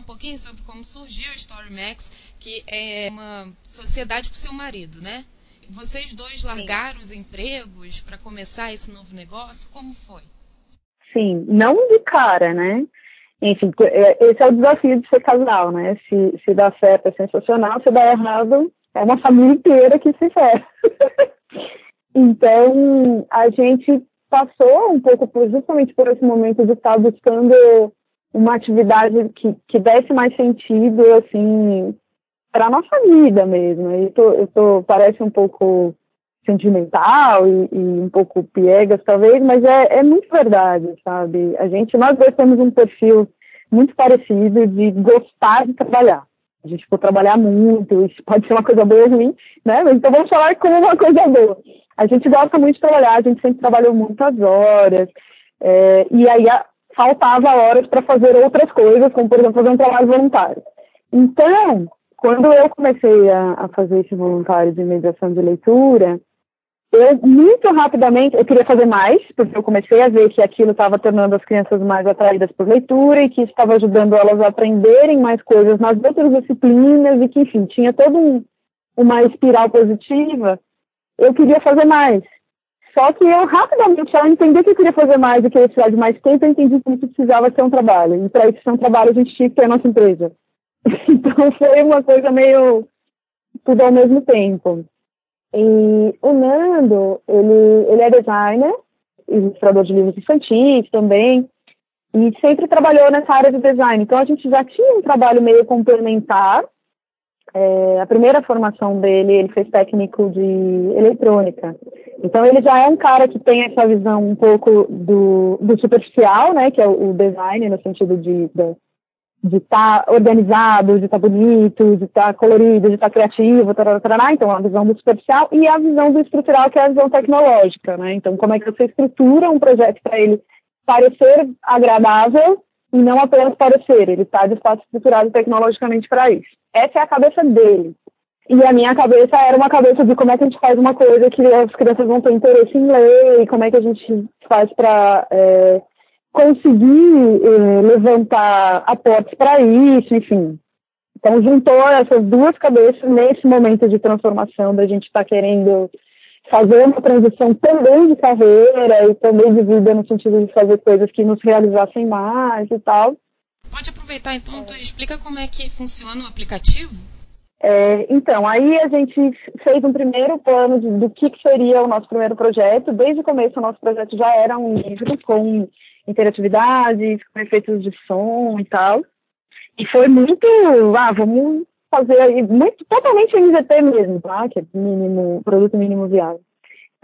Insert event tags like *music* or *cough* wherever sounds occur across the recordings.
um pouquinho sobre como surgiu o StoryMax, que é uma sociedade com seu marido, né? Vocês dois largaram Sim. os empregos para começar esse novo negócio? Como foi? Sim, não de cara, né? Enfim, é, esse é o desafio de ser casal, né? Se, se dá certo é sensacional, se dá errado é uma família inteira que se ferra. *laughs* então, a gente passou um pouco por, justamente por esse momento de estar buscando uma atividade que, que desse mais sentido, assim, para nossa vida mesmo. Eu tô, eu tô, parece um pouco sentimental e, e, um pouco piegas, talvez, mas é, é muito verdade, sabe? A gente, nós dois temos um perfil muito parecido de gostar de trabalhar. A gente for trabalhar muito, isso pode ser uma coisa boa ou ruim, né? Mas então vamos falar como uma coisa boa. A gente gosta muito de trabalhar, a gente sempre trabalhou muitas horas, é, e aí a, faltava horas para fazer outras coisas, como por exemplo fazer um trabalho voluntário. Então, quando eu comecei a, a fazer esse voluntário de mediação de leitura, eu muito rapidamente, eu queria fazer mais, porque eu comecei a ver que aquilo estava tornando as crianças mais atraídas por leitura e que estava ajudando elas a aprenderem mais coisas nas outras disciplinas e que, enfim, tinha toda um, uma espiral positiva. Eu queria fazer mais. Só que eu rapidamente, ao entender que eu queria fazer mais e que eu ia de mais tempo, eu entendi que isso precisava ser um trabalho. E para isso ser um trabalho, a gente tinha que ter a nossa empresa. *laughs* Então foi uma coisa meio tudo ao mesmo tempo. E o Nando, ele, ele é designer, ilustrador de livros infantis também, e sempre trabalhou nessa área de design. Então a gente já tinha um trabalho meio complementar. É, a primeira formação dele, ele fez técnico de eletrônica. Então ele já é um cara que tem essa visão um pouco do, do superficial, né, que é o, design no sentido de estar tá organizado, de estar tá bonito, de estar tá colorido, de estar tá criativo, tarará, tarará. então a visão do superficial e a visão do estrutural, que é a visão tecnológica, né? Então, como é que você estrutura um projeto para ele parecer agradável e não apenas parecer, ele está de fato estruturado tecnologicamente para isso. Essa é a cabeça dele. E a minha cabeça era uma cabeça de como é que a gente faz uma coisa que as crianças vão ter interesse em ler, e como é que a gente faz para é, conseguir eh, levantar aportes para isso, enfim. Então, juntou essas duas cabeças nesse momento de transformação da gente estar tá querendo fazer uma transição também de carreira e também de vida no sentido de fazer coisas que nos realizassem mais e tal. Pode aproveitar então, tu explica como é que funciona o aplicativo? É, então, aí a gente fez um primeiro plano de, do que, que seria o nosso primeiro projeto. Desde o começo, o nosso projeto já era um livro com interatividades, com efeitos de som e tal. E foi muito, ah, vamos fazer aí, muito, totalmente MVP mesmo, tá? Que é mínimo, produto mínimo viável.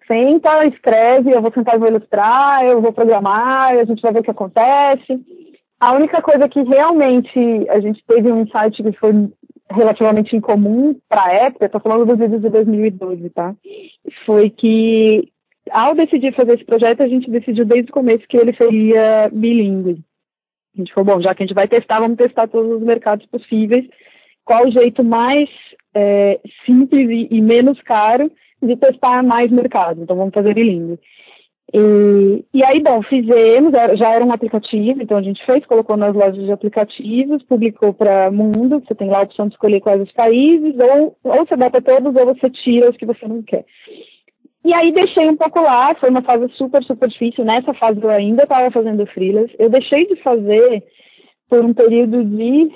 Senta, escreve, eu vou sentar e vou ilustrar, eu vou programar, a gente vai ver o que acontece. A única coisa que realmente a gente teve um insight que foi relativamente incomum para a época, estou falando dos vídeos de 2012, tá? Foi que ao decidir fazer esse projeto, a gente decidiu desde o começo que ele seria bilíngue. A gente falou, bom, já que a gente vai testar, vamos testar todos os mercados possíveis. Qual o jeito mais é, simples e, e, menos caro de testar mais mercados? Então, vamos fazer bilíngue. E, e aí, bom, fizemos, já era um aplicativo, então a gente fez, colocou nas lojas de aplicativos, publicou para mundo, você tem lá a opção de escolher quais os países, ou, ou você bota todos, ou você tira os que você não quer. E aí deixei um pouco lá, foi uma fase super, super difícil. Nessa fase eu ainda estava fazendo freelas. Eu deixei de fazer por um período de.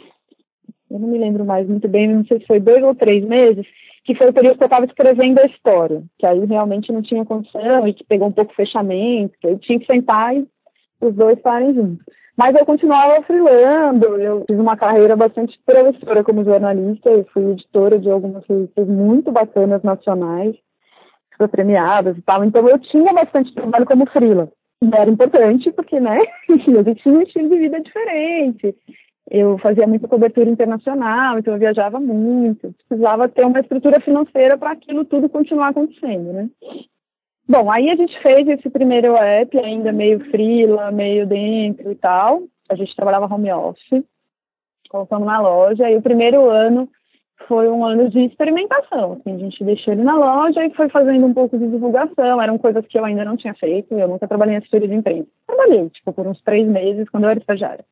Eu não me lembro mais muito bem, não sei se foi dois ou três meses, que foi o período que eu estava escrevendo a história, que aí realmente não tinha condição e que pegou um pouco fechamento, que eu tinha que sentar e os dois estarem juntos. Mas eu continuava freelando, eu fiz uma carreira bastante promissora como jornalista, eu fui editora de algumas revistas muito bacanas nacionais super premiadas e tal. Então eu tinha bastante trabalho como frila. E era importante porque, né, *laughs* enfim, eu tinha um estilo de vida diferente. Eu fazia muita cobertura internacional, então eu viajava muito. Precisava ter uma estrutura financeira para aquilo tudo continuar acontecendo, né? Bom, aí a gente fez esse primeiro app, ainda meio frila, meio dentro e tal. A gente trabalhava home office, colocamos na loja. E o primeiro ano foi um ano de experimentação. Assim, a gente deixou ele na loja e foi fazendo um pouco de divulgação. Eram coisas que eu ainda não tinha feito. Eu nunca trabalhei em assessoria de imprensa. Trabalhei, tipo, por uns três meses, quando eu era estagiária.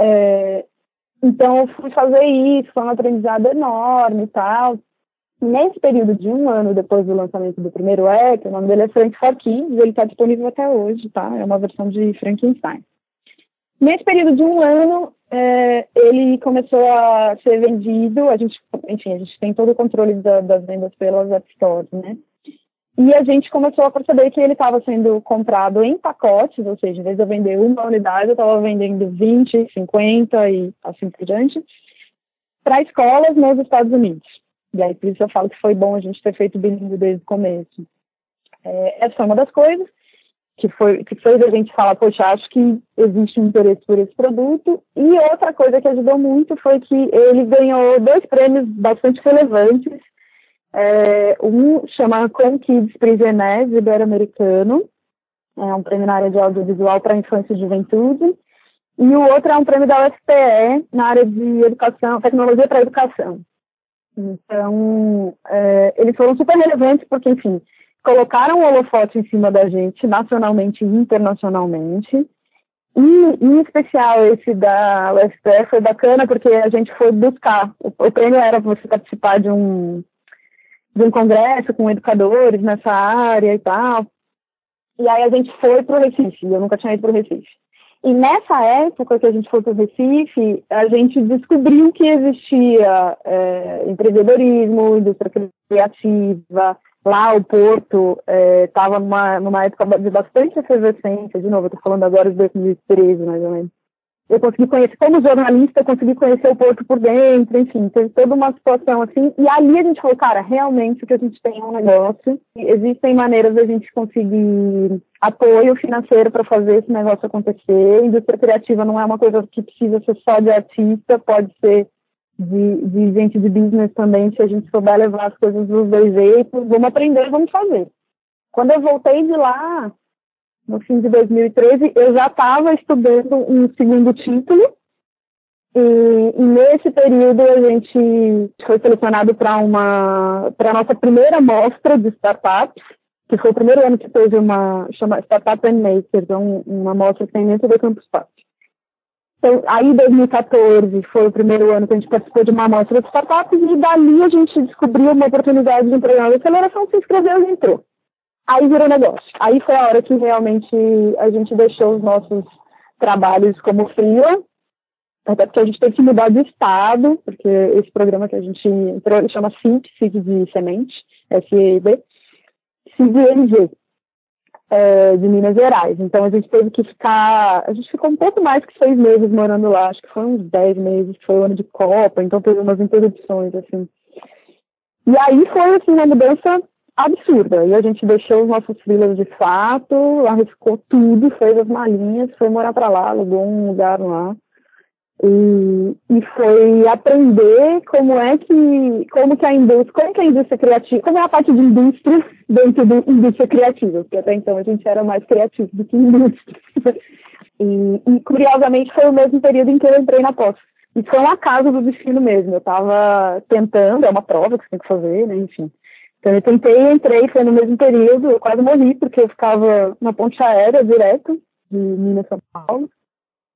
É, Então, eu fui fazer isso, foi um aprendizado enorme e tal. Nesse período de um ano depois do lançamento do primeiro app, o nome dele é Frank Kids, ele está disponível até hoje, tá? É uma versão de Frankenstein. Nesse período de um ano, é, ele começou a ser vendido, a gente, enfim, a gente tem todo o controle da, das vendas pelas App Stores, né? E a gente começou a perceber que ele estava sendo comprado em pacotes, ou seja, em vez de eu vender uma unidade, eu estava vendendo 20, 50 e assim por diante, para escolas nos Estados Unidos. E aí, por isso eu falo que foi bom a gente ter feito bilíngue desde o começo. É, essa foi uma das coisas que, foi, que fez a gente falar, poxa, acho que existe um interesse por esse produto. E outra coisa que ajudou muito foi que ele ganhou dois prêmios bastante relevantes. É, um chama Com Kids Prisioners, Ibero-Americano, é um prêmio na área de audiovisual para infância e juventude. E o outro é um prêmio da UFPE na área de educação, tecnologia para educação. Então, é, eles foram super relevantes porque, enfim, colocaram o holofote em cima da gente, nacionalmente e internacionalmente. E, em especial, esse da UFPE foi bacana porque a gente foi buscar. O, o prêmio era você participar de um, de um congresso com educadores nessa área e tal. E aí a gente foi para o Recife. Eu nunca tinha ido para o Recife. E nessa época que a gente foi para o Recife, a gente descobriu que existia é, empreendedorismo, indústria criativa. Lá o Porto estava é, numa, numa época de bastante efervescência. De novo, eu estou falando agora de 2013, mais ou menos eu consegui conhecer, como jornalista, eu consegui conhecer o Porto por dentro, enfim, teve toda uma situação assim. E ali a gente falou, cara, realmente o que a gente tem é um negócio. Existem maneiras da gente conseguir apoio financeiro para fazer esse negócio acontecer. Indústria criativa não é uma coisa que precisa ser só de artista, pode ser de, de gente de business também, se a gente souber levar as coisas dos dois jeitos. Vamos aprender, vamos fazer. Quando eu voltei de lá, no fim de 2013, eu já estava estudando um segundo título. E, e, nesse período a gente foi selecionado para uma para nossa primeira mostra de startups, que foi o primeiro ano que teve uma chama Startup and Makers, é um, uma mostra que tem dentro do Campus Party. Então, aí 2014 foi o primeiro ano que a gente participou de uma amostra de startups e dali a gente descobriu uma oportunidade de empregar de aceleração, se inscreveu e entrou. Aí virou negócio. Aí foi a hora que realmente a gente deixou os nossos trabalhos como freela, até porque a gente teve que mudar de estado, porque esse programa que a gente entrou, chama SIC de semente, SEB, CIG é, de Minas Gerais. Então a gente teve que ficar, a gente ficou um pouco mais que seis meses morando lá, acho que foi uns dez meses, foi o ano de Copa, então teve umas interrupções, assim. E aí foi, assim, uma mudança absurda. E a gente deixou os nossos filhos de fato, arriscou tudo, fez as malinhas, foi morar para lá, alugou um lugar lá. E, e foi aprender como é que como que a indústria, como que a indústria criativa, como é a parte de indústria dentro da indústria criativa, porque até então a gente era mais criativo do que indústria. E, e curiosamente foi o mesmo período em que eu entrei na pós. E foi um acaso do destino mesmo. Eu estava tentando, é uma prova que você tem que fazer, né? Enfim. Então eu tentei, entrei, foi no mesmo período, eu quase morri, porque eu ficava na ponte aérea direto, de Minas São Paulo.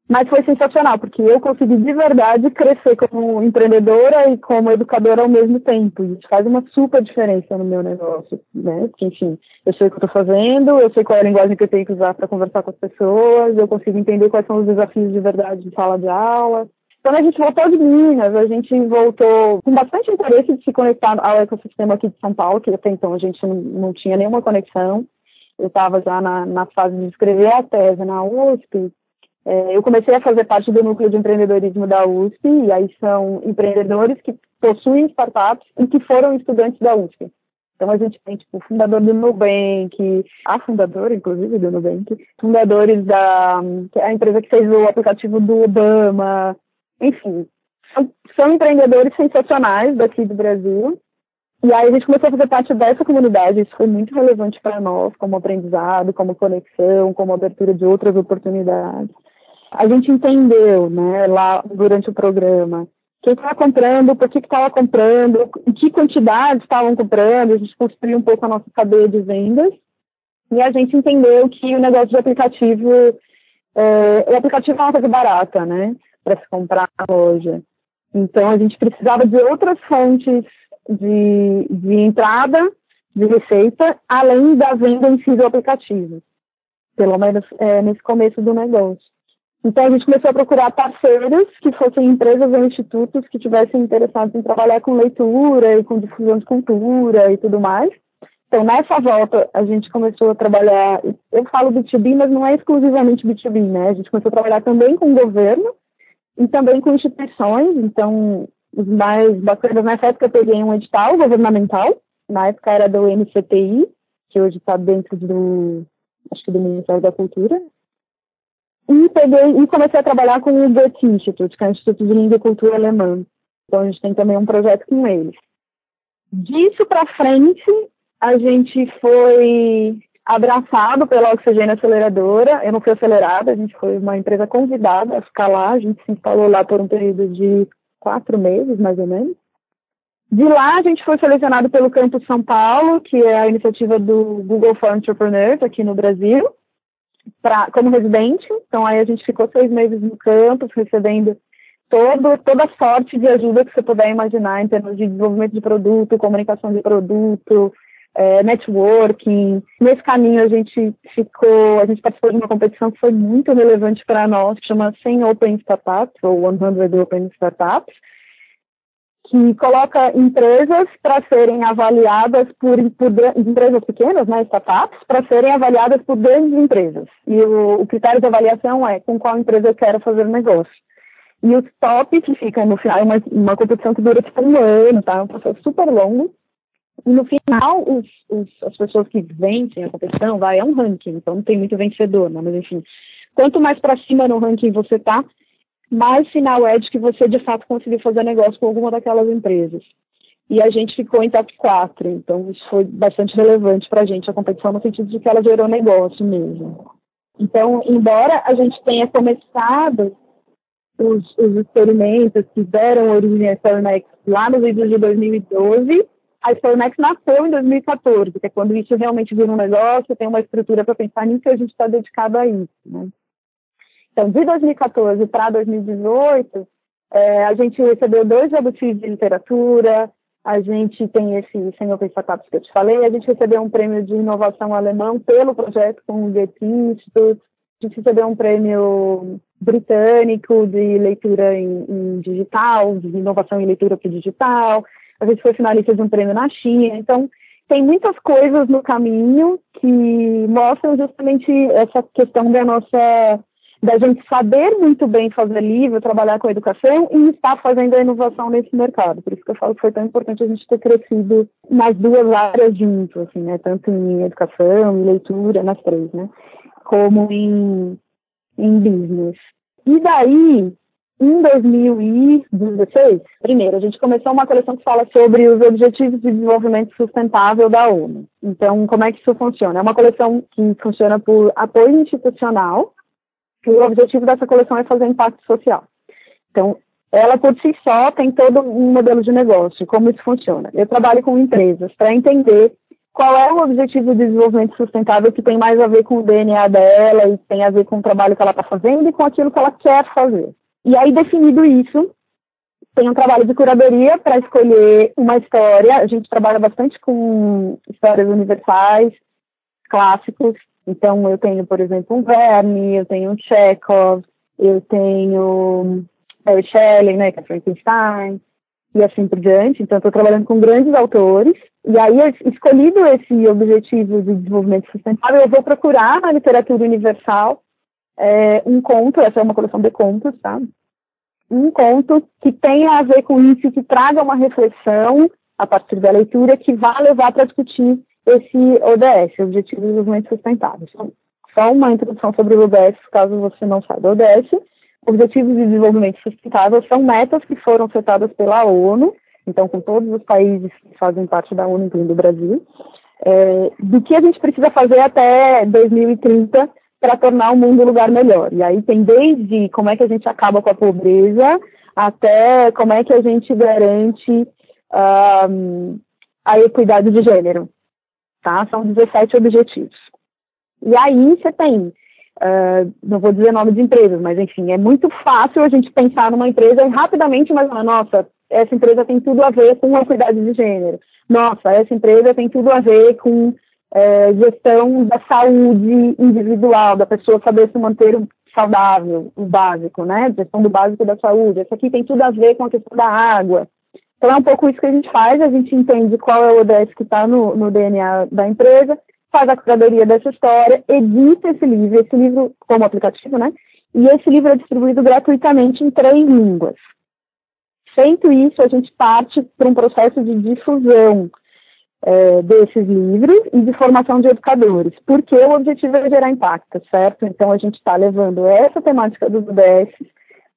Mas foi sensacional, porque eu consegui de verdade crescer como empreendedora e como educadora ao mesmo tempo. Isso faz uma super diferença no meu negócio, né? Porque, enfim, eu sei o que eu estou fazendo, eu sei qual é a linguagem que eu tenho que usar para conversar com as pessoas, eu consigo entender quais são os desafios de verdade de sala de aula. Quando a gente voltou de Minas, a gente voltou com bastante interesse de se conectar ao ecossistema aqui de São Paulo, que até então a gente não, não tinha nenhuma conexão. Eu estava já na, na, fase de escrever a tese na USP. É, eu comecei a fazer parte do núcleo de empreendedorismo da USP, e aí são empreendedores que possuem startups e que foram estudantes da USP. Então a gente tem tipo o fundador do Nubank, a fundadora, inclusive, do Nubank, fundadores da que é a empresa que fez o aplicativo do Obama, enfim, são, são empreendedores sensacionais daqui do Brasil. E aí a gente começou a fazer parte dessa comunidade, isso foi muito relevante para nós, como aprendizado, como conexão, como abertura de outras oportunidades. A gente entendeu, né, lá durante o programa, quem estava comprando, por que estava comprando, em que quantidade estavam comprando, a gente construiu um pouco a nossa cadeia de vendas, e a gente entendeu que o negócio de aplicativo, é, o aplicativo é uma coisa barata, né? Para se comprar a loja. Então a gente precisava de outras fontes de, de entrada de receita, além da venda em si do aplicativo, pelo menos é, nesse começo do negócio. Então a gente começou a procurar parceiros que fossem empresas ou institutos que tivessem interessados em trabalhar com leitura e com difusão de cultura e tudo mais. Então, nessa volta, a gente começou a trabalhar, eu falo B2B, mas não é exclusivamente B2B, né? A gente começou a trabalhar também com o governo e também com instituições. Então, os mais bacanas, nessa época eu peguei um edital governamental, na época era do MCTI, que hoje está dentro do, acho que do Ministério da Cultura. E peguei e comecei a trabalar com o Goethe Institute, que é o Instituto de Língua e Cultura Alemã. Então, a gente tem também um projeto com eles. Disso para frente, a gente foi abraçado pela Oxigênio Aceleradora. Eu não fui acelerada, a gente foi uma empresa convidada a ficar lá. A gente se instalou lá por um período de quatro meses, mais ou menos. De lá, a gente foi selecionado pelo Campus São Paulo, que é a iniciativa do Google for Entrepreneurs aqui no Brasil, pra, como residente. Então, aí a gente ficou seis meses no campus, recebendo todo, toda sorte de ajuda que você puder imaginar em termos de desenvolvimento de produto, comunicação de produto, é, networking. Nesse caminho a gente ficou, a gente participou de uma competição que foi muito relevante para nós, que chama 100 Open Startups, ou 100 Open Startups, que coloca empresas para serem avaliadas por, por, empresas pequenas, né, startups, para serem avaliadas por grandes empresas. E o, o, critério de avaliação é com qual empresa eu quero fazer negócio. E os top, que fica no final, é uma, uma competição que dura tipo um ano, tá? É um processo super longo. No final, os, os, as pessoas que vencem a competição, vai, é um ranking, então não tem muito vencedor, né? mas enfim. Quanto mais para cima no ranking você tá, mais final é de que você de fato conseguiu fazer negócio com alguma daquelas empresas. E a gente ficou em top 4, então isso foi bastante relevante para a gente, a competição, no sentido de que ela gerou negócio mesmo. Então, embora a gente tenha começado os, os experimentos que deram origem a Cernex lá nos vídeos de 2012, a Exponex nasceu em 2014, que é quando isso realmente vira um negócio, tem uma estrutura para pensar nisso e a gente está dedicado a isso. Né? Então, de 2014 para 2018, é, a gente recebeu dois jabutis de literatura, a gente tem esse Senhor Startups que eu te falei, a gente recebeu um prêmio de inovação alemão pelo projeto com o Goethe Institute, a gente recebeu um prêmio britânico de leitura em, em digital, de inovação em leitura para digital, a gente foi finalista de um prêmio na China. Então, tem muitas coisas no caminho que mostram justamente essa questão da nossa da gente saber muito bem fazer livro, trabalhar com a educação e estar fazendo a inovação nesse mercado. Por isso que eu falo que foi tão importante a gente ter crescido nas duas áreas juntos, assim, né? Tanto em educação, em leitura, nas três, né? Como em, em business. E daí, em 2016, primeiro, a gente começou uma coleção que fala sobre os Objetivos de Desenvolvimento Sustentável da ONU. Então, como é que isso funciona? É uma coleção que funciona por apoio institucional, e o objetivo dessa coleção é fazer impacto social. Então, ela por si só tem todo um modelo de negócio, como isso funciona. Eu trabalho com empresas para entender qual é o objetivo de desenvolvimento sustentável que tem mais a ver com o DNA dela e tem a ver com o trabalho que ela está fazendo e com aquilo que ela quer fazer. E aí, definido isso, tem um trabalho de curadoria para escolher uma história. A gente trabalha bastante com histórias universais, clássicos. Então, eu tenho, por exemplo, um Verne, eu tenho um Chekhov, eu tenho Mary Shelley, né, que é Frankenstein, e assim por diante. Então, estou trabalhando com grandes autores. E aí, escolhido esse objetivo de desenvolvimento sustentável, eu vou procurar na literatura universal é, um conto, essa é uma coleção de contos, tá? Um conto que tenha a ver com isso, que traga uma reflexão a partir da leitura que vá levar para discutir esse ODS, Objetivo de Desenvolvimento Sustentável. Então, só uma introdução sobre o ODS, caso você não saiba. O ODS, Objetivos de Desenvolvimento Sustentável, são metas que foram setadas pela ONU, então com todos os países que fazem parte da ONU, incluindo o Brasil, é, do que a gente precisa fazer até 2030 para tornar o mundo um lugar melhor. E aí tem desde como é que a gente acaba com a pobreza até como é que a gente garante um, a equidade de gênero. Tá? São 17 objetivos. E aí você tem Uh, não vou dizer nome de empresas, mas enfim, é muito fácil a gente pensar numa empresa e rapidamente imaginar, nossa, essa empresa tem tudo a ver com equidade de gênero. Nossa, essa empresa tem tudo a ver com é, gestão da saúde individual, da pessoa saber se manter saudável, o básico, né? Gestão do básico da saúde. Essa aqui tem tudo a ver com a questão da água. Então é um pouco isso que a gente faz, a gente entende qual é o ODS que está no, no DNA da empresa, faz a curadoria dessa história, edita esse livro, esse livro como aplicativo, né? E esse livro é distribuído gratuitamente em três línguas. Feito isso, a gente parte para um processo de difusão é, desses livros e de formação de educadores, porque o objetivo é gerar impacto, certo? Então, a gente está levando essa temática dos UDS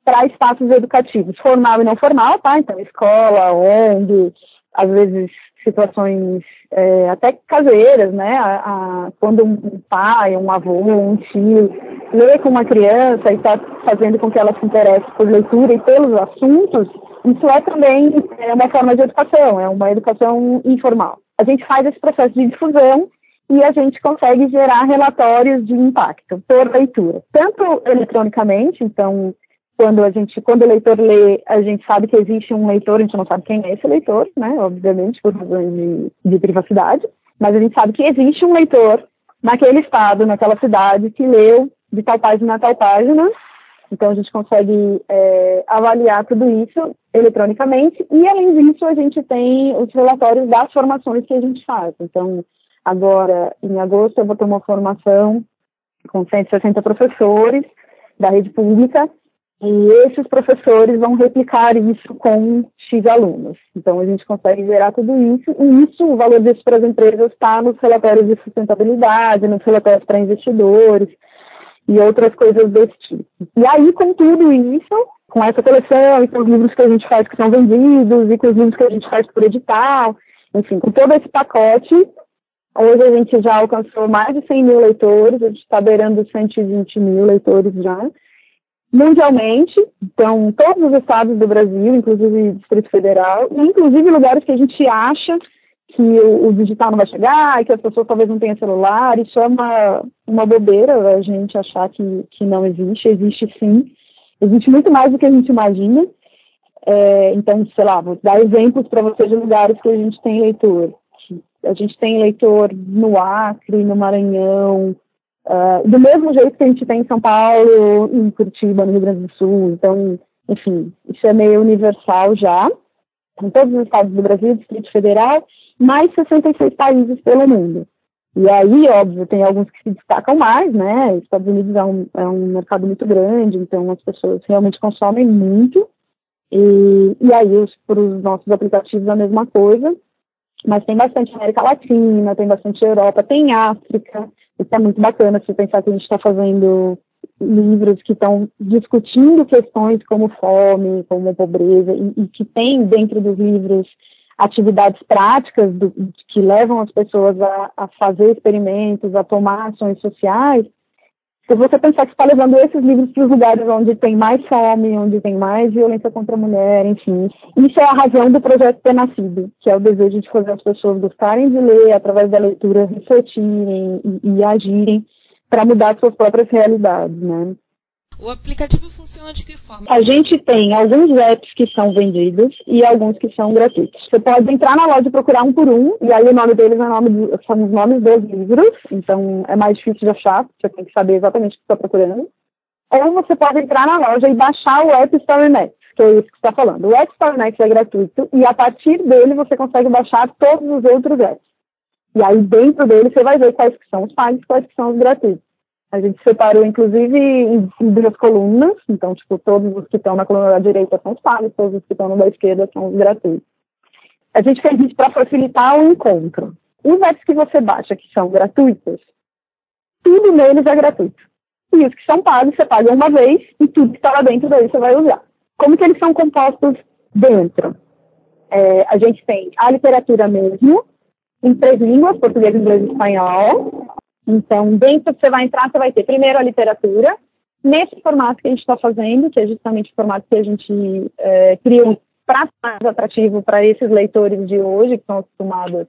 para espaços educativos, formal e não formal, tá? Então, escola, ONG, às vezes situações é, até caseiras, né? A, a, quando um pai, um avô, um tio lê com uma criança e está fazendo com que ela se interesse por leitura e pelos assuntos, isso é também é uma forma de educação, é uma educação informal. A gente faz esse processo de difusão e a gente consegue gerar relatórios de impacto por leitura, tanto eletronicamente, então quando a gente, quando o leitor lê, a gente sabe que existe um leitor, a gente não sabe quem é esse leitor, né? Obviamente, por razões de, de privacidade, mas a gente sabe que existe um leitor naquele estado, naquela cidade, que leu de tal página a tal página. Então a gente consegue é, avaliar tudo isso eletronicamente e além disso a gente tem os relatórios das formações que a gente faz. Então agora em agosto eu vou ter uma formação com 160 professores da rede pública e esses professores vão replicar isso com X alunos. Então, a gente consegue gerar tudo isso, e isso, o valor disso para as empresas está nos relatórios de sustentabilidade, nos relatórios para investidores e outras coisas desse tipo. E aí, com tudo isso, com essa coleção e com os livros que a gente faz que são vendidos e com os livros que a gente faz por edital, enfim, com todo esse pacote, hoje a gente já alcançou mais de 100 mil leitores, a gente está beirando 120 mil leitores já, mundialmente, então todos os estados do Brasil, inclusive Distrito Federal, e inclusive lugares que a gente acha que o, digital não vai chegar, que as pessoas talvez não tenham celular, isso é uma, uma bobeira a gente achar que, que não existe, existe sim, existe muito mais do que a gente imagina, é, então, sei lá, vou dar exemplos para vocês de lugares que a gente tem leitor. A gente tem leitor no Acre, no Maranhão, Uh, do mesmo jeito que a gente tem em São Paulo, em Curitiba, no Rio Grande do Sul. Então, enfim, isso é meio universal já, em todos os estados do Brasil, Distrito Federal, mais 66 países pelo mundo. E aí, óbvio, tem alguns que se destacam mais, né? Os Estados Unidos é um, é um mercado muito grande, então as pessoas realmente consomem muito. E, e aí, para os nossos aplicativos, a mesma coisa. Mas tem bastante América Latina, tem bastante Europa, tem África, isso é muito bacana se pensar que a gente está fazendo livros que estão discutindo questões como fome, como pobreza, e, e, que tem dentro dos livros atividades práticas do, que levam as pessoas a, a fazer experimentos, a tomar ações sociais, se você pensar que está levando esses livros para os lugares onde tem mais fome, onde tem mais violência contra a mulher, enfim. Isso é a razão do projeto Ter Nascido, que é o desejo de fazer as pessoas gostarem de ler, através da leitura, refletirem e, e agirem para mudar suas próprias realidades, né? O aplicativo funciona de que forma? A gente tem alguns apps que são vendidos e alguns que são gratuitos. Você pode entrar na loja e procurar um por um, e aí o nome deles é nome de, são os nomes dos livros, então é mais difícil de achar, você tem que saber exatamente o que está procurando. Ou você pode entrar na loja e baixar o App Store Next, que é isso que está falando. O App Store é gratuito e a partir dele você consegue baixar todos os outros apps. E aí dentro dele você vai ver quais que são os pagos quais que são os gratuitos. A gente separou, inclusive, em, duas colunas. Então, tipo, todos os que estão na coluna da direita são os pagos, todos os que estão na da esquerda são os gratuitos. A gente fez isso para facilitar o encontro. Os apps que você baixa, que são gratuitos, tudo neles é gratuito. E os que são pagos, você paga uma vez e tudo que está lá dentro daí você vai usar. Como que eles são compostos dentro? É, a gente tem a literatura mesmo, em três línguas, português, inglês e espanhol. Então, dentro que você vai entrar, você vai ter primeiro a literatura, nesse formato que a gente está fazendo, que é justamente o formato que a gente é, criou para mais atrativo para esses leitores de hoje, que estão acostumados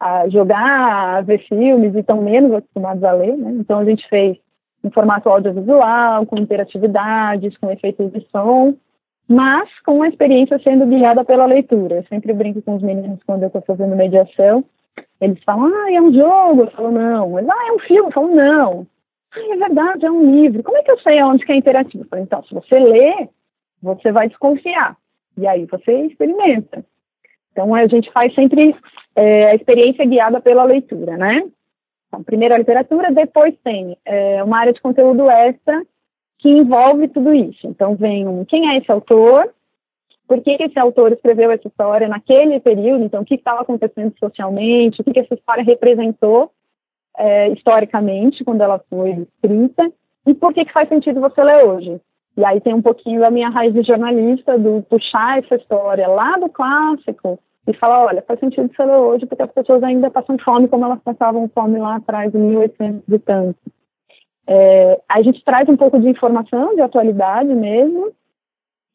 a jogar, a ver filmes e estão menos acostumados a ler. Né? Então, a gente fez em formato audiovisual, com interatividades, com efeitos de som, mas com a experiência sendo guiada pela leitura. Eu sempre brinco com os meninos quando eu estou fazendo mediação. Eles falam, ah, é um jogo. Eu falo, não. Eles, ah, é um filme. Eu falo, não. Ah, é verdade, é um livro. Como é que eu sei onde que é interativo? Eu falo, então, se você lê, você vai desconfiar. E aí você experimenta. Então, a gente faz sempre é, a experiência guiada pela leitura, né? Então, primeiro a literatura, depois tem é, uma área de conteúdo extra que envolve tudo isso. Então, vem um, quem é esse autor, por que, esse autor escreveu essa história naquele período, então, o que estava acontecendo socialmente, o que, que essa história representou é, historicamente quando ela foi escrita, e por que, que faz sentido você ler hoje. E aí tem um pouquinho da minha raiz de jornalista, do puxar essa história lá do clássico e falar, olha, faz sentido você ler hoje porque as pessoas ainda passam fome como elas passavam fome lá atrás, em 1800 e tanto. É, a gente traz um pouco de informação, de atualidade mesmo,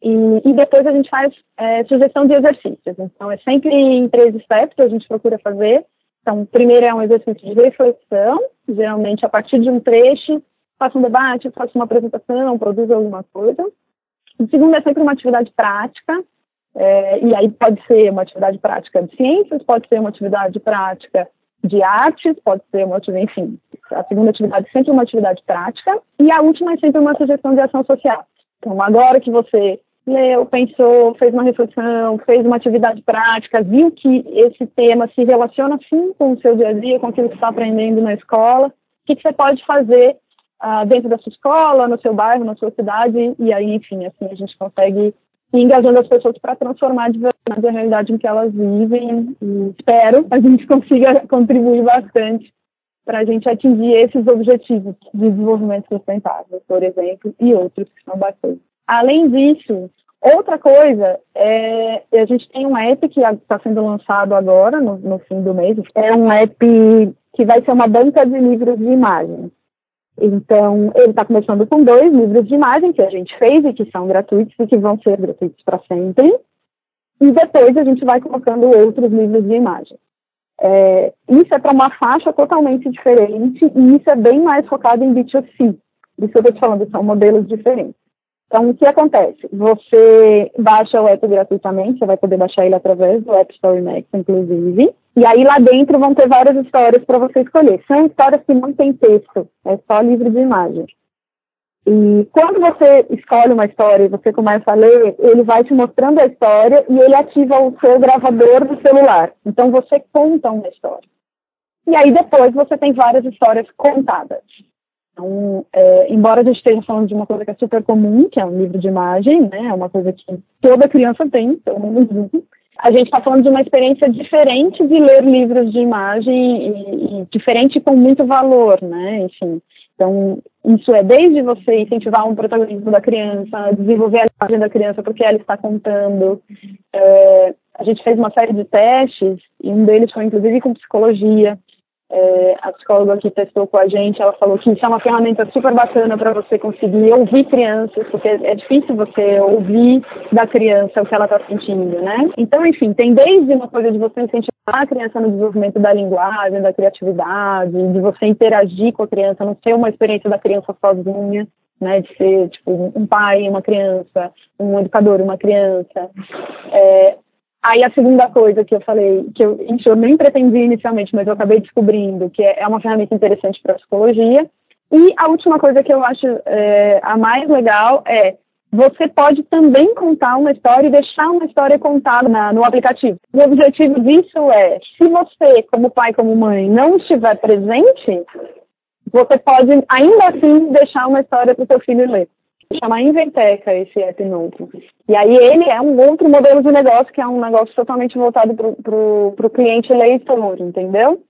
e, e depois a gente faz é, sugestão de exercícios. Então, é sempre em três steps a gente procura fazer. Então, primeiro é um exercício de reflexão, geralmente a partir de um trecho, faça um debate, faça uma apresentação, produza alguma coisa. O segundo é sempre uma atividade prática, é, e aí pode ser uma atividade prática de ciências, pode ser uma atividade prática de artes, pode ser uma atividade, enfim. A segunda atividade é sempre uma atividade prática, e a última é sempre uma sugestão de ação social. Então, agora que você leu, pensou, fez uma reflexão, fez uma atividade prática, viu que esse tema se relaciona sim com o seu dia a dia, com aquilo que está aprendendo na escola, o que, que você pode fazer uh, dentro da sua escola, no seu bairro, na sua cidade, e aí, enfim, assim a gente consegue ir engajando as pessoas para transformar de verdade a realidade em que elas vivem. E espero a gente *laughs* consiga contribuir bastante para a gente atingir esses objetivos de desenvolvimento sustentável, por exemplo, e outros que são bastante. Além disso, outra coisa é a gente tem um app que está sendo lançado agora, no, no fim do mês. É um app que vai ser uma banca de livros de imagens. Então, ele está começando com dois livros de imagem que a gente fez e que são gratuitos e que vão ser gratuitos para sempre. E depois a gente vai colocando outros livros de imagem. É, isso é para uma faixa totalmente diferente e isso é bem mais focado em B2C. Isso eu estou te falando, são modelos diferentes. Então, o que acontece? Você baixa o app gratuitamente, você vai poder baixar ele através do App Store Max, inclusive. E aí lá dentro vão ter várias histórias para você escolher. São histórias que não tem texto, é só livro de imagem. E quando você escolhe uma história e você começa a ler, ele vai te mostrando a história e ele ativa o seu gravador do celular. Então você conta uma história. E aí depois você tem várias histórias contadas. Então, é, embora a gente esteja falando de uma coisa que é super comum, que é um livro de imagem, né, é uma coisa que toda criança tem, pelo menos um, a gente está falando de uma experiência diferente de ler livros de imagem e, e, diferente com muito valor, né, enfim. Então, isso é desde você incentivar um protagonismo da criança, desenvolver a imagem da criança porque ela está contando. É, a gente fez uma série de testes, e um deles foi inclusive com psicologia, é, a psicóloga que testou com a gente, ela falou que isso é uma ferramenta super bacana para você conseguir ouvir crianças, porque é difícil você ouvir da criança o que ela está sentindo, né? Então, enfim, tem desde uma coisa de você incentivar a criança no desenvolvimento da linguagem, da criatividade, de você interagir com a criança, não ser uma experiência da criança sozinha, né, de ser tipo um pai, uma criança, um educador, uma criança, é, Aí a segunda coisa que eu falei, que eu, eu nem pretendia inicialmente, mas eu acabei descobrindo que é, é uma ferramenta interessante para psicologia. E a última coisa que eu acho é, a mais legal é você pode também contar uma história e deixar uma história contada na, no aplicativo. O objetivo disso é, se você, como pai, como mãe, não estiver presente, você pode ainda assim deixar uma história para o seu filho ler chamar Inventeca esse app novo. E aí ele é um outro modelo de negócio, que é um negócio totalmente voltado para o cliente leitor, entendeu?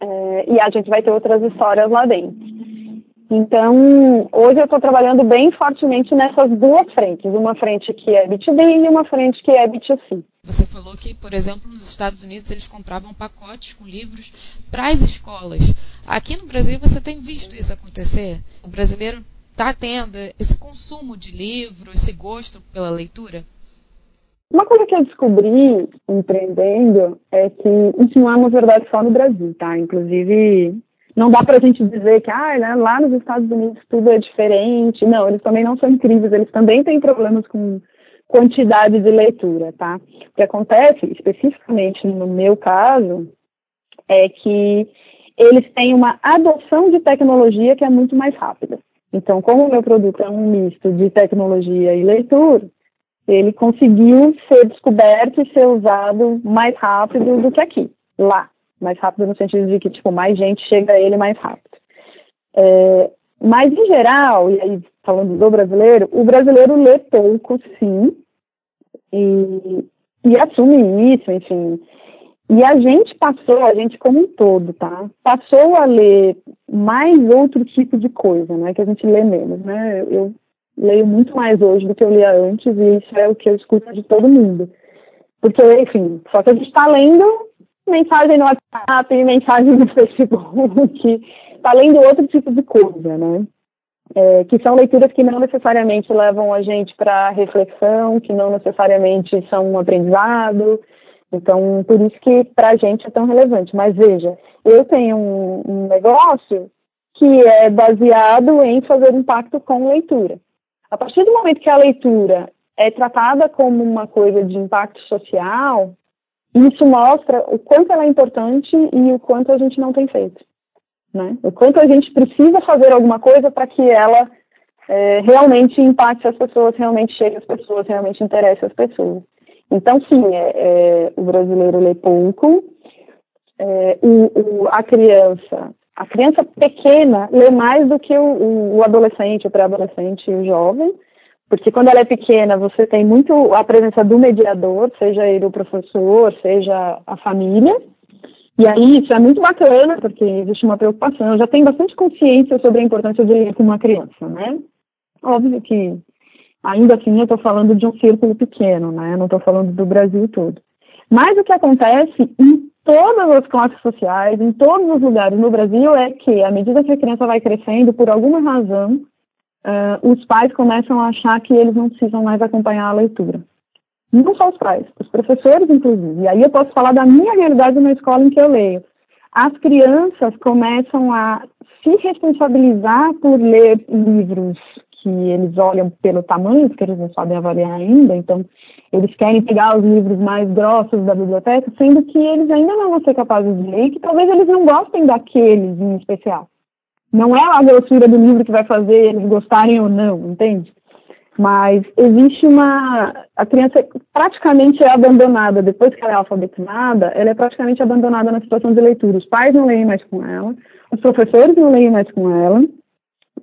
É, e a gente vai ter outras histórias lá dentro. Então, hoje eu estou trabalhando bem fortemente nessas duas frentes. Uma frente que é B2B e uma frente que é B2C. Você falou que, por exemplo, nos Estados Unidos eles compravam pacotes com livros para as escolas. Aqui no Brasil você tem visto isso acontecer? O brasileiro está tendo esse consumo de livro, esse gosto pela leitura? Uma coisa que eu descobri empreendendo é que isso não é uma verdade só no Brasil, tá? Inclusive, não dá para a gente dizer que ah, né, lá nos Estados Unidos tudo é diferente. Não, eles também não são incríveis, eles também têm problemas com quantidade de leitura, tá? O que acontece, especificamente no meu caso, é que eles têm uma adoção de tecnologia que é muito mais rápida. Então, como o meu produto é um misto de tecnologia e leitura, ele conseguiu ser descoberto e ser usado mais rápido do que aqui, lá. Mais rápido no sentido de que, tipo, mais gente chega a ele mais rápido. É, mas, em geral, e aí falando do brasileiro, o brasileiro lê pouco, sim, e, e assume isso, enfim. E a gente passou, a gente como um todo, tá? Passou a ler mais outro tipo de coisa, né? Que a gente lê menos, né? Eu, eu leio muito mais hoje do que eu lia antes e isso é o que eu escuto de todo mundo. Porque, enfim, só que a gente está lendo mensagem no WhatsApp, mensagem no *laughs* Facebook, está lendo outro tipo de coisa, né? É, que são leituras que não necessariamente levam a gente para reflexão, que não necessariamente são um aprendizado. Então, por isso que para a gente é tão relevante. Mas veja, eu tenho um, um negócio que é baseado em fazer impacto com leitura. A partir do momento que a leitura é tratada como uma coisa de impacto social, isso mostra o quanto ela é importante e o quanto a gente não tem feito né? O quanto a gente precisa fazer alguma coisa para que ela é, realmente impacte as pessoas, realmente chegue às pessoas, realmente interesse as pessoas. Então, sim, é, é, o brasileiro lê pouco, é, o, o, a criança, a criança pequena lê mais do que o, o adolescente, o pré-adolescente e o jovem, porque quando ela é pequena, você tem muito a presença do mediador, seja ele o professor, seja a família, e aí isso é muito bacana, porque existe uma preocupação. Já tenho bastante consciência sobre a importância de ler com uma criança, né? Óbvio que ainda assim eu estou falando de um círculo pequeno, né? Eu não estou falando do Brasil todo. Mas o que acontece em todas as classes sociais, em todos os lugares no Brasil, é que à medida que a criança vai crescendo, por alguma razão, uh, os pais começam a achar que eles não precisam mais acompanhar a leitura. Não só os pais, os professores, inclusive. E aí eu posso falar da minha realidade na escola em que eu leio. As crianças começam a se responsabilizar por ler livros que eles olham pelo tamanho, porque eles não sabem avaliar ainda, então eles querem pegar os livros mais grossos da biblioteca, sendo que eles ainda não vão ser capazes de ler, que talvez eles não gostem daqueles em especial. Não é a grossura do livro que vai fazer eles gostarem ou não, entende? Mas existe uma. A criança praticamente é abandonada, depois que ela é alfabetizada, ela é praticamente abandonada na situação de leitura. Os pais não leem mais com ela, os professores não leem mais com ela,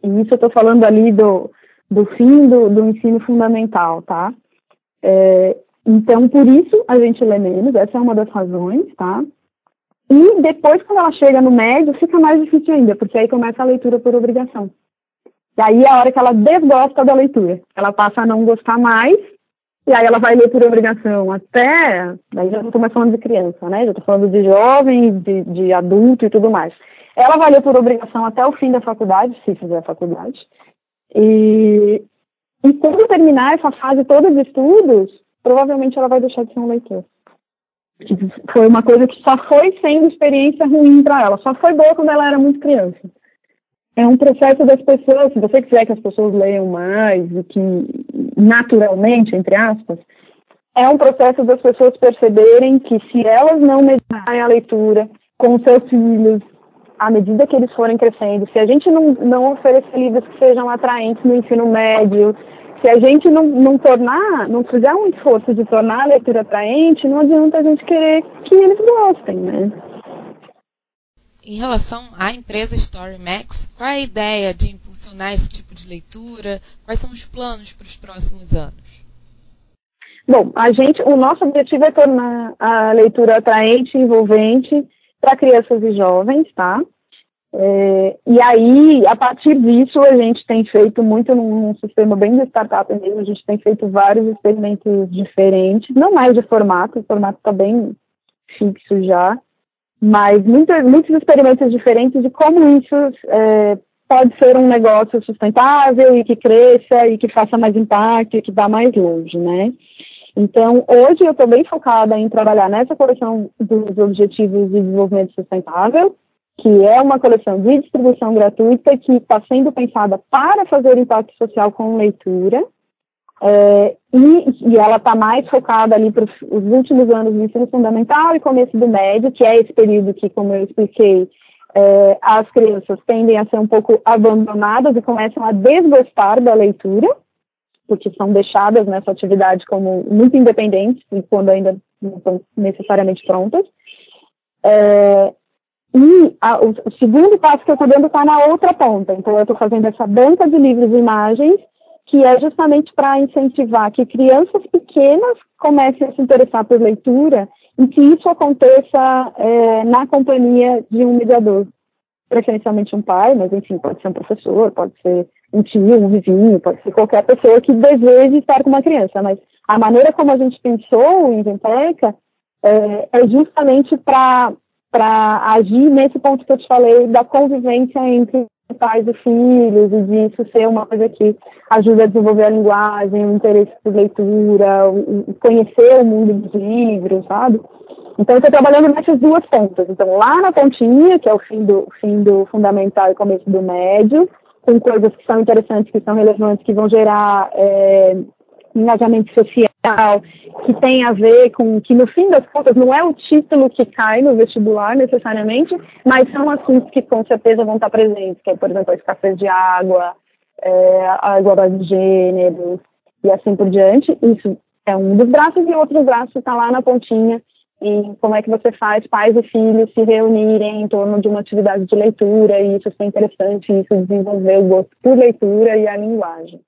e isso eu estou falando ali do, do fim do, do ensino fundamental, tá? É, então, por isso a gente lê menos, essa é uma das razões, tá? E depois, quando ela chega no médio, fica mais difícil ainda, porque aí começa a leitura por obrigação. E aí é a hora que ela desgosta da leitura. Ela passa a não gostar mais, e aí ela vai ler por obrigação até. Daí já não estou mais falando de criança, né? Já estou falando de jovem, de, de adulto e tudo mais. Ela vai ler por obrigação até o fim da faculdade, se fizer a faculdade. E, e quando terminar essa fase toda de estudos, provavelmente ela vai deixar de ser um leitor. Foi uma coisa que só foi sendo experiência ruim para ela. Só foi boa quando ela era muito criança é um processo das pessoas, se você quiser que as pessoas leiam mais e que naturalmente, entre aspas, é um processo das pessoas perceberem que se elas não mediarem a leitura com seus filhos, à medida que eles forem crescendo, se a gente não, não oferecer livros que sejam atraentes no ensino médio, se a gente não, não tornar, não fizer um esforço de tornar a leitura atraente, não adianta a gente querer que eles gostem, né? em relação à empresa StoryMax, qual é a ideia de impulsionar esse tipo de leitura? Quais são os planos para os próximos anos? Bom, a gente, o nosso objetivo é tornar a leitura atraente envolvente para crianças e jovens, tá? É, e aí, a partir disso, a gente tem feito muito num, num sistema bem de startup mesmo, a gente tem feito vários experimentos diferentes, não mais de formato, o formato está bem fixo já, mas muitos, muitos experimentos diferentes de como isso é, pode ser um negócio sustentável e que cresça e que faça mais impacto e que vá mais longe, né? Então, hoje eu estou bem focada em trabalhar nessa coleção dos Objetivos de Desenvolvimento Sustentável, que é uma coleção de distribuição gratuita que está sendo pensada para fazer impacto social com leitura. É, e, e, ela está mais focada ali para os últimos anos do ensino fundamental e começo do médio, que é esse período que, como eu expliquei, é, as crianças tendem a ser um pouco abandonadas e começam a desgostar da leitura, porque são deixadas nessa atividade como muito independentes e quando ainda não estão necessariamente prontas. É, e a, o, o, segundo passo que eu estou dando está na outra ponta. Então, eu estou fazendo essa banca de livros e imagens, que é justamente para incentivar que crianças pequenas comecem a se interessar por leitura e que isso aconteça é, na companhia de um mediador, preferencialmente um pai, mas enfim, pode ser um professor, pode ser um tio, um vizinho, pode ser qualquer pessoa que deseje estar com uma criança, mas a maneira como a gente pensou em Venteca é, é justamente para agir nesse ponto que eu te falei da convivência entre pais e filhos, e disso ser uma coisa que ajuda a desenvolver a linguagem, o interesse por leitura, o, conhecer o mundo dos livros, sabe? Então, eu estou trabalhando nessas duas pontas. Então, lá na pontinha, que é o fim do, fim do fundamental e começo do médio, com coisas que são interessantes, que são relevantes, que vão gerar é, engajamento social, que tem a ver com que, no fim das contas, não é o título que cai no vestibular necessariamente, mas são assuntos que com certeza vão estar presentes, que é, por exemplo, a escassez de água, é, a igualdade de gêneros e assim por diante. Isso é um dos braços e o outro braço está lá na pontinha e como é que você faz pais e filhos se reunirem em torno de uma atividade de leitura e isso é interessante, isso desenvolver o gosto por leitura e a linguagem.